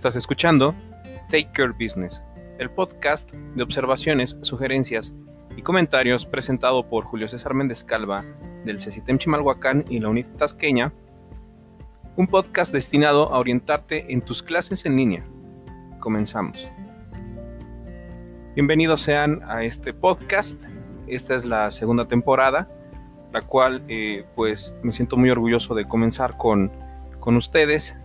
Estás escuchando Take Care Business, el podcast de observaciones, sugerencias y comentarios presentado por Julio César Méndez Calva del CECITEM Chimalhuacán y la UNIT Tasqueña, un podcast destinado a orientarte en tus clases en línea. Comenzamos. Bienvenidos sean a este podcast. Esta es la segunda temporada, la cual eh, pues me siento muy orgulloso de comenzar con, con ustedes.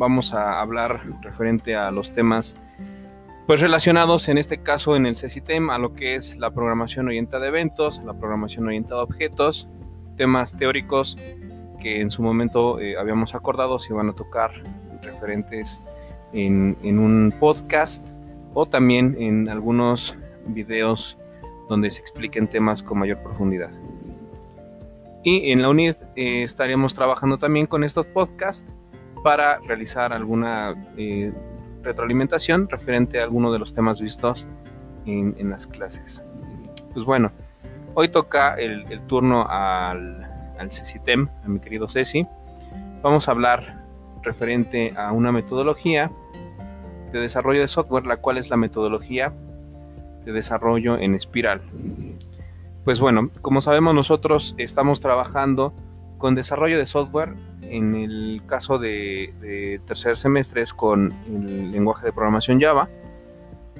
Vamos a hablar referente a los temas pues relacionados en este caso en el CECITEM a lo que es la programación orientada a eventos, la programación orientada a objetos, temas teóricos que en su momento eh, habíamos acordado se iban a tocar referentes en, en, un podcast o también en algunos videos donde se expliquen temas con mayor profundidad. Y en la UNID eh, estaríamos trabajando también con estos podcasts para realizar alguna eh, retroalimentación referente a alguno de los temas vistos en, las clases. Pues bueno, hoy toca el, el turno al, al CECITEM, a mi querido Ceci. Vamos a hablar referente a una metodología de desarrollo de software, la cual es la metodología de desarrollo en espiral. Pues bueno, como sabemos nosotros estamos trabajando con desarrollo de software en el caso de, de tercer semestre es con el lenguaje de programación Java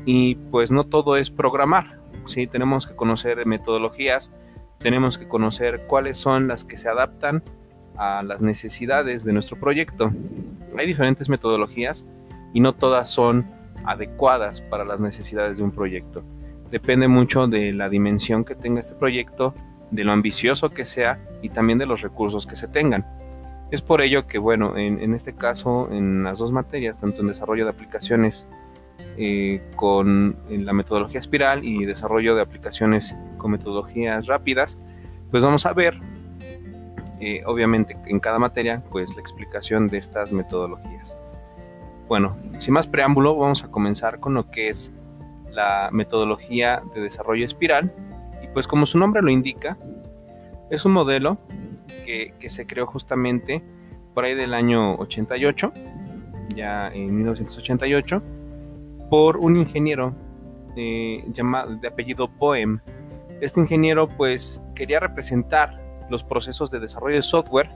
y pues no todo es programar, ¿sí? tenemos que conocer metodologías, tenemos que conocer cuáles son las que se adaptan a las necesidades de nuestro proyecto. Hay diferentes metodologías y no todas son adecuadas para las necesidades de un proyecto. Depende mucho de la dimensión que tenga este proyecto, de lo ambicioso que sea y también de los recursos que se tengan. Es por ello que, bueno, en, este caso, en las dos materias, tanto en desarrollo de aplicaciones eh, con la metodología espiral y desarrollo de aplicaciones con metodologías rápidas, pues vamos a ver, eh, obviamente, en cada materia, pues la explicación de estas metodologías. Bueno, sin más preámbulo, vamos a comenzar con lo que es la metodología de desarrollo espiral. Y pues como su nombre lo indica, es un modelo que, se creó justamente por ahí del año 88, ya en 1988, por un ingeniero eh, llamado, de apellido Poem. Este ingeniero pues quería representar los procesos de desarrollo de software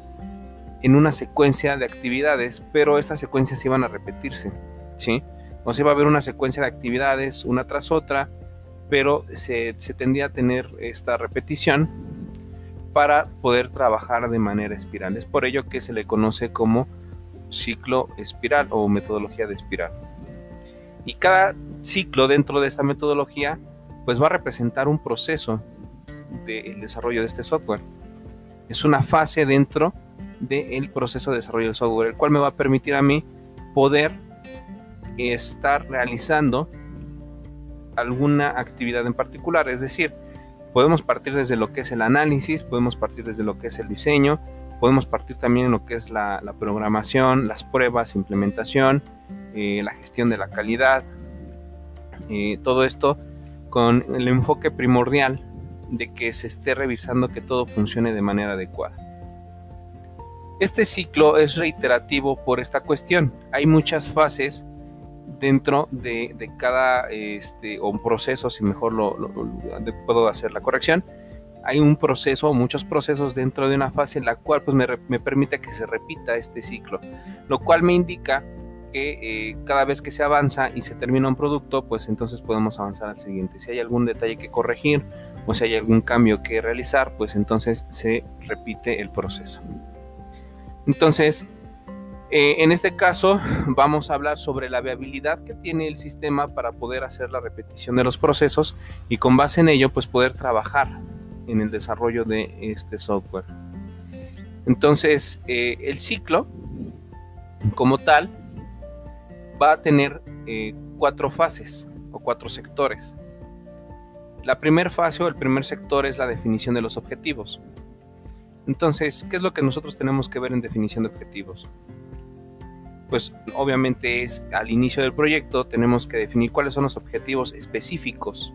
en una secuencia de actividades, pero estas secuencias iban a repetirse, ¿sí? O sea, iba a haber una secuencia de actividades una tras otra, pero se tendía a tener esta repetición para poder trabajar de manera espiral. Es por ello que se le conoce como ciclo espiral o metodología de espiral. Y cada ciclo dentro de esta metodología pues va a representar un proceso del desarrollo de este software. Es una fase dentro del proceso de desarrollo del software, el cual me va a permitir a mí poder estar realizando alguna actividad en particular. Es decir, podemos partir desde lo que es el análisis, podemos partir desde lo que es el diseño, podemos partir también en lo que es la, programación, las pruebas, implementación, eh, la gestión de la calidad, eh, todo esto con el enfoque primordial de que se esté revisando que todo funcione de manera adecuada. Este ciclo es reiterativo por esta cuestión. Hay muchas fases dentro de, de cada este, o un proceso, si mejor lo, lo, lo, puedo hacer la corrección. Hay un proceso, muchos procesos dentro de una fase en la cual pues, me, me permite que se repita este ciclo, lo cual me indica que eh, cada vez que se avanza y se termina un producto, pues entonces podemos avanzar al siguiente. Si hay algún detalle que corregir o si hay algún cambio que realizar, pues entonces se repite el proceso. Entonces, eh, en este caso vamos a hablar sobre la viabilidad que tiene el sistema para poder hacer la repetición de los procesos y con base en ello, pues poder trabajar en el desarrollo de este software. Entonces, eh, el ciclo como tal va a tener eh, cuatro fases o cuatro sectores. La primera fase o el primer sector es la definición de los objetivos. Entonces, ¿qué es lo que nosotros tenemos que ver en definición de objetivos? Pues obviamente es al inicio del proyecto tenemos que definir cuáles son los objetivos específicos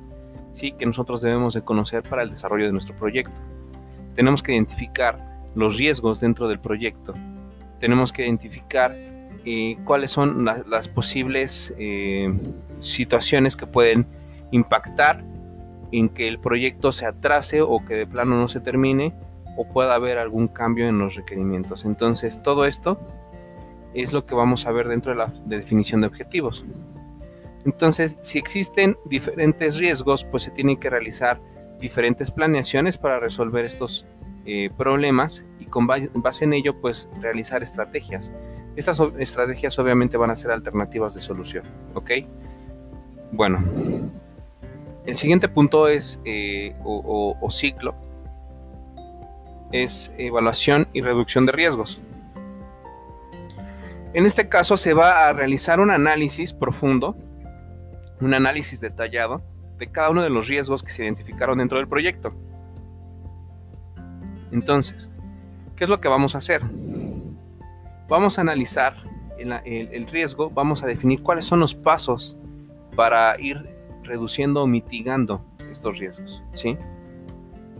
¿sí? que nosotros debemos de conocer para el desarrollo de nuestro proyecto. Tenemos que identificar los riesgos dentro del proyecto. Tenemos que identificar eh, cuáles son las posibles eh, situaciones que pueden impactar en que el proyecto se atrase o que de plano no se termine o pueda haber algún cambio en los requerimientos. Entonces, todo esto es lo que vamos a ver dentro de la definición de objetivos. Entonces, si existen diferentes riesgos, pues se tienen que realizar diferentes planeaciones para resolver estos eh, problemas y con base en ello, pues realizar estrategias. Estas estrategias obviamente van a ser alternativas de solución, ¿ok? Bueno, el siguiente punto es, eh, o ciclo, es evaluación y reducción de riesgos. En este caso se va a realizar un análisis profundo, un análisis detallado de cada uno de los riesgos que se identificaron dentro del proyecto. Entonces, ¿qué es lo que vamos a hacer? Vamos a analizar el, riesgo, vamos a definir cuáles son los pasos para ir reduciendo o mitigando estos riesgos, ¿sí?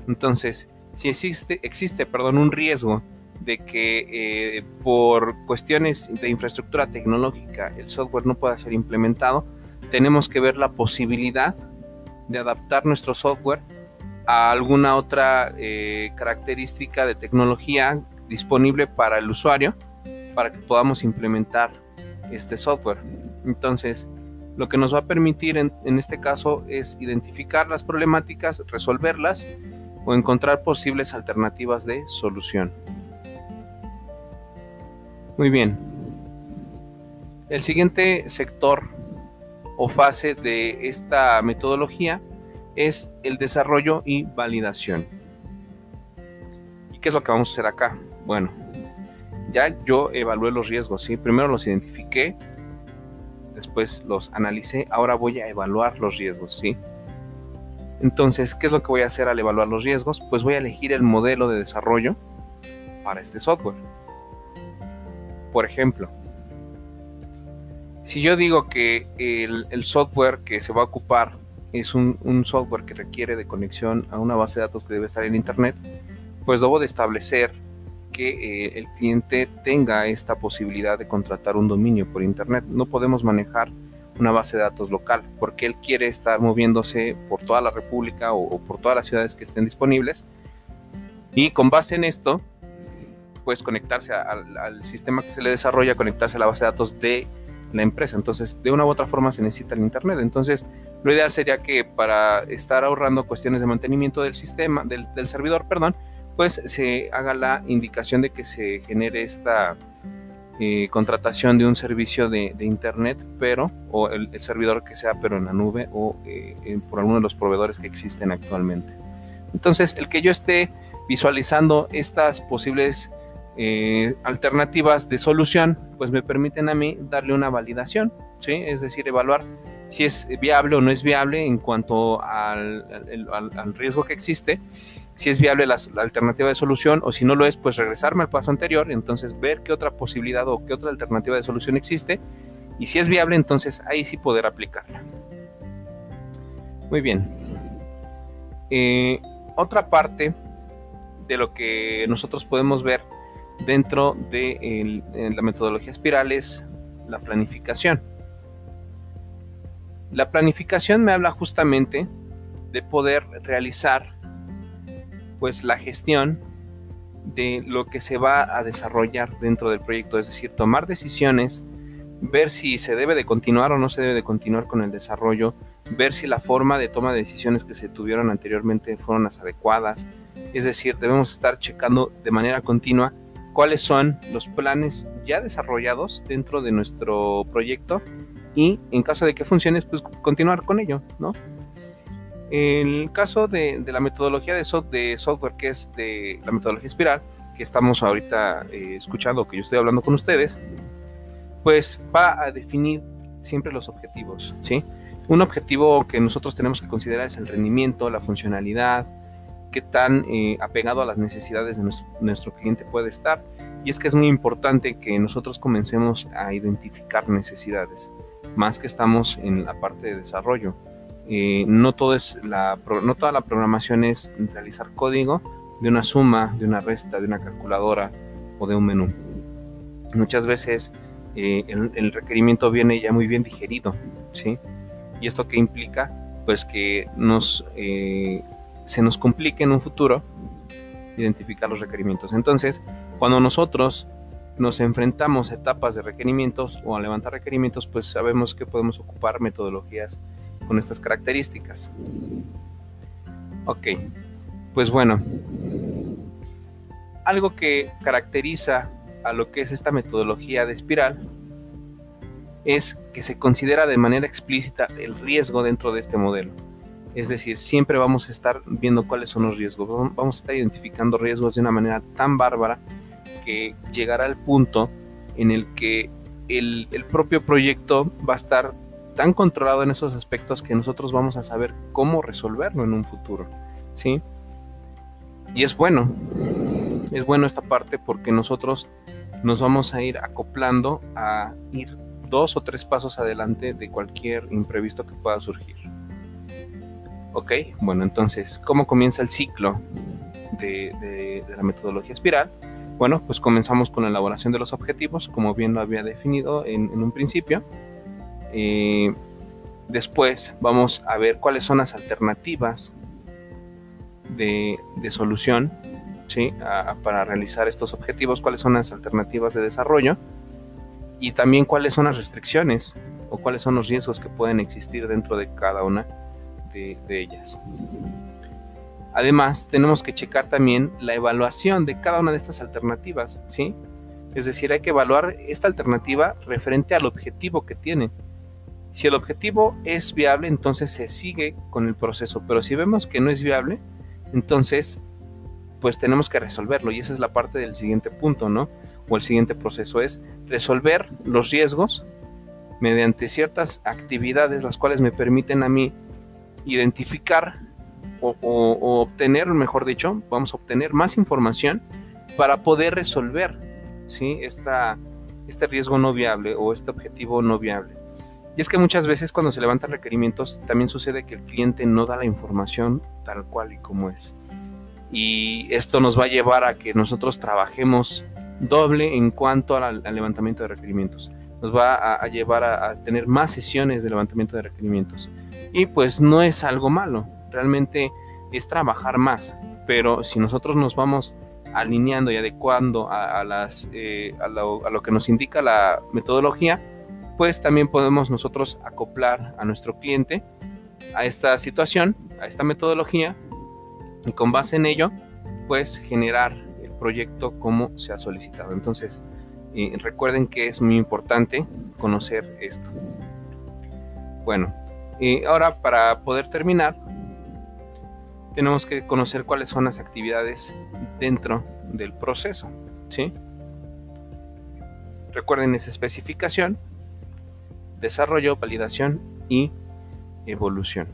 Entonces, si existe, existe perdón, un riesgo de que eh, por cuestiones de infraestructura tecnológica el software no pueda ser implementado, tenemos que ver la posibilidad de adaptar nuestro software a alguna otra eh, característica de tecnología disponible para el usuario para que podamos implementar este software. Entonces, lo que nos va a permitir en, en este caso es identificar las problemáticas, resolverlas o encontrar posibles alternativas de solución. Muy bien. El siguiente sector o fase de esta metodología es el desarrollo y validación. ¿Y qué es lo que vamos a hacer acá? Bueno, ya yo evalué los riesgos, ¿sí? Primero los identifiqué, después los analicé, ahora voy a evaluar los riesgos, ¿sí? Entonces, ¿qué es lo que voy a hacer al evaluar los riesgos? Pues voy a elegir el modelo de desarrollo para este software. Por ejemplo, si yo digo que el, software que se va a ocupar es un, software que requiere de conexión a una base de datos que debe estar en Internet, pues debo de establecer que eh, el cliente tenga esta posibilidad de contratar un dominio por Internet. No podemos manejar una base de datos local porque él quiere estar moviéndose por toda la República o por todas las ciudades que estén disponibles. Y con base en esto, pues conectarse al, sistema que se le desarrolla, conectarse a la base de datos de la empresa. Entonces, de una u otra forma se necesita el Internet. Entonces, lo ideal sería que para estar ahorrando cuestiones de mantenimiento del sistema, del, servidor, perdón, pues se haga la indicación de que se genere esta eh, contratación de un servicio de, Internet, pero, o el, servidor que sea, pero en la nube o eh, por alguno de los proveedores que existen actualmente. Entonces, el que yo esté visualizando estas posibles eh, alternativas de solución, pues me permiten a mí darle una validación, ¿sí? es decir, evaluar si es viable o no es viable en cuanto al, riesgo que existe, si es viable la, alternativa de solución o si no lo es, pues regresarme al paso anterior, entonces ver qué otra posibilidad o qué otra alternativa de solución existe y si es viable, entonces ahí sí poder aplicarla. Muy bien. Eh, otra parte de lo que nosotros podemos ver dentro de la metodología espiral es la planificación. La planificación me habla justamente de poder realizar pues la gestión de lo que se va a desarrollar dentro del proyecto, es decir, tomar decisiones, ver si se debe de continuar o no se debe de continuar con el desarrollo, ver si la forma de toma de decisiones que se tuvieron anteriormente fueron las adecuadas, es decir, debemos estar checando de manera continua cuáles son los planes ya desarrollados dentro de nuestro proyecto y en caso de que funcione, pues continuar con ello, ¿no? El caso de, la metodología de, software, que es de la metodología espiral, que estamos ahorita eh, escuchando, que yo estoy hablando con ustedes, pues va a definir siempre los objetivos, ¿sí? Un objetivo que nosotros tenemos que considerar es el rendimiento, la funcionalidad, qué tan eh, apegado a las necesidades de nuestro, cliente puede estar. Y es que es muy importante que nosotros comencemos a identificar necesidades, más que estamos en la parte de desarrollo. Eh, no, todo es la, no toda la programación es realizar código de una suma, de una resta, de una calculadora o de un menú. Muchas veces eh, el, requerimiento viene ya muy bien digerido, ¿sí? ¿Y esto qué implica? Pues que nos, eh, se nos complique en un futuro identificar los requerimientos. Entonces, cuando nosotros nos enfrentamos a etapas de requerimientos o a levantar requerimientos, pues sabemos que podemos ocupar metodologías con estas características. Ok, pues bueno, algo que caracteriza a lo que es esta metodología de espiral es que se considera de manera explícita el riesgo dentro de este modelo. Es decir, siempre vamos a estar viendo cuáles son los riesgos. Vamos a estar identificando riesgos de una manera tan bárbara que llegará al punto en el que el, propio proyecto va a estar tan controlado en esos aspectos que nosotros vamos a saber cómo resolverlo en un futuro. ¿Sí? Y es bueno, es bueno esta parte porque nosotros nos vamos a ir acoplando a ir dos o tres pasos adelante de cualquier imprevisto que pueda surgir. Ok, bueno, entonces, ¿cómo comienza el ciclo de, la metodología espiral? Bueno, pues comenzamos con la elaboración de los objetivos, como bien lo había definido en, un principio. Eh, después vamos a ver cuáles son las alternativas de, solución para realizar estos objetivos, cuáles son las alternativas de desarrollo y también cuáles son las restricciones o cuáles son los riesgos que pueden existir dentro de cada una de, ellas. Además, tenemos que checar también la evaluación de cada una de estas alternativas, ¿sí? Es decir, hay que evaluar esta alternativa referente al objetivo que tiene. Si el objetivo es viable, entonces se sigue con el proceso, pero si vemos que no es viable, entonces pues tenemos que resolverlo y esa es la parte del siguiente punto, ¿no? O el siguiente proceso es resolver los riesgos mediante ciertas actividades las cuales me permiten a mí identificar o, obtener, mejor dicho, vamos a obtener más información para poder resolver ¿sí? Esta, este riesgo no viable o este objetivo no viable. Y es que muchas veces cuando se levantan requerimientos también sucede que el cliente no da la información tal cual y como es. Y esto nos va a llevar a que nosotros trabajemos doble en cuanto al, levantamiento de requerimientos. Nos va a, llevar a, tener más sesiones de levantamiento de requerimientos. Y pues no es algo malo, realmente es trabajar más. Pero si nosotros nos vamos alineando y adecuando a, las, eh, a, lo, que nos indica la metodología, pues también podemos nosotros acoplar a nuestro cliente a esta situación, a esta metodología, y con base en ello, pues generar el proyecto como se ha solicitado. Entonces, eh, recuerden que es muy importante conocer esto. Bueno, y ahora para poder terminar, tenemos que conocer cuáles son las actividades dentro del proceso. ¿sí? Recuerden esa especificación, desarrollo, validación y evolución.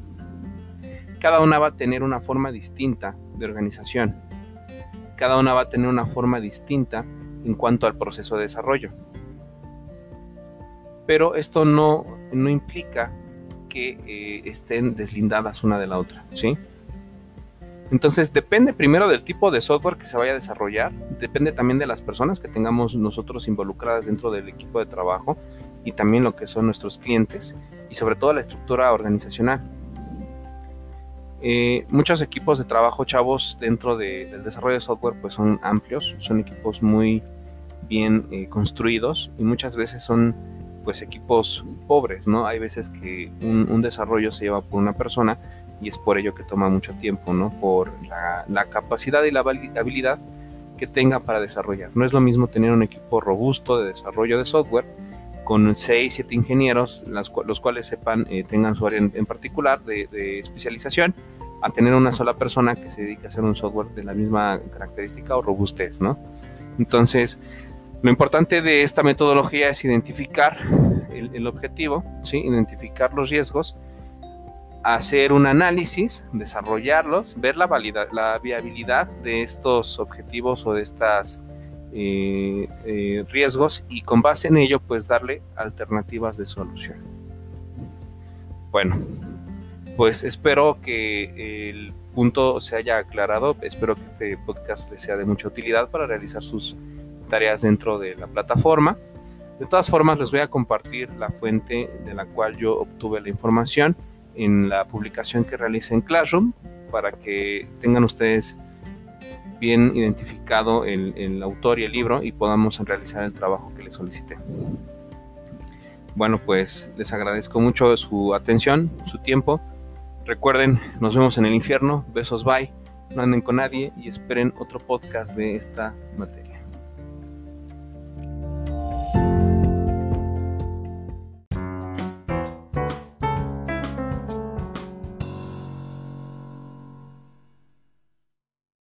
Cada una va a tener una forma distinta de organización. Cada una va a tener una forma distinta en cuanto al proceso de desarrollo. Pero esto no, no implica que eh, estén deslindadas una de la otra, ¿sí? Entonces depende primero del tipo de software que se vaya a desarrollar, depende también de las personas que tengamos nosotros involucradas dentro del equipo de trabajo y también lo que son nuestros clientes y sobre todo la estructura organizacional. Eh, muchos equipos de trabajo chavos dentro del desarrollo de software pues son amplios, son equipos muy bien eh, construidos y muchas veces son pues equipos pobres, ¿no? Hay veces que un, desarrollo se lleva por una persona y es por ello que toma mucho tiempo, ¿no? Por la, capacidad y la habilidad que tenga para desarrollar. No es lo mismo tener un equipo robusto de desarrollo de software con 6, 7 ingenieros, los cuales sepan, eh, tengan su área en, particular de, especialización, a tener una sola persona que se dedique a hacer un software de la misma característica o robustez, ¿no? Entonces, lo importante de esta metodología es identificar el, objetivo, identificar los riesgos, hacer un análisis, desarrollarlos, ver la, la viabilidad de estos objetivos o de estos eh, eh, riesgos y con base en ello pues darle alternativas de solución. Bueno, pues espero que el punto se haya aclarado, espero que este podcast les sea de mucha utilidad para realizar sus tareas dentro de la plataforma. De todas formas, les voy a compartir la fuente de la cual yo obtuve la información en la publicación que realicé en Classroom para que tengan ustedes bien identificado el, el, autor y el libro y podamos realizar el trabajo que les solicité. Bueno, pues les agradezco mucho su atención, su tiempo. Recuerden, nos vemos en el infierno. Besos, bye. No anden con nadie y esperen otro podcast de esta materia.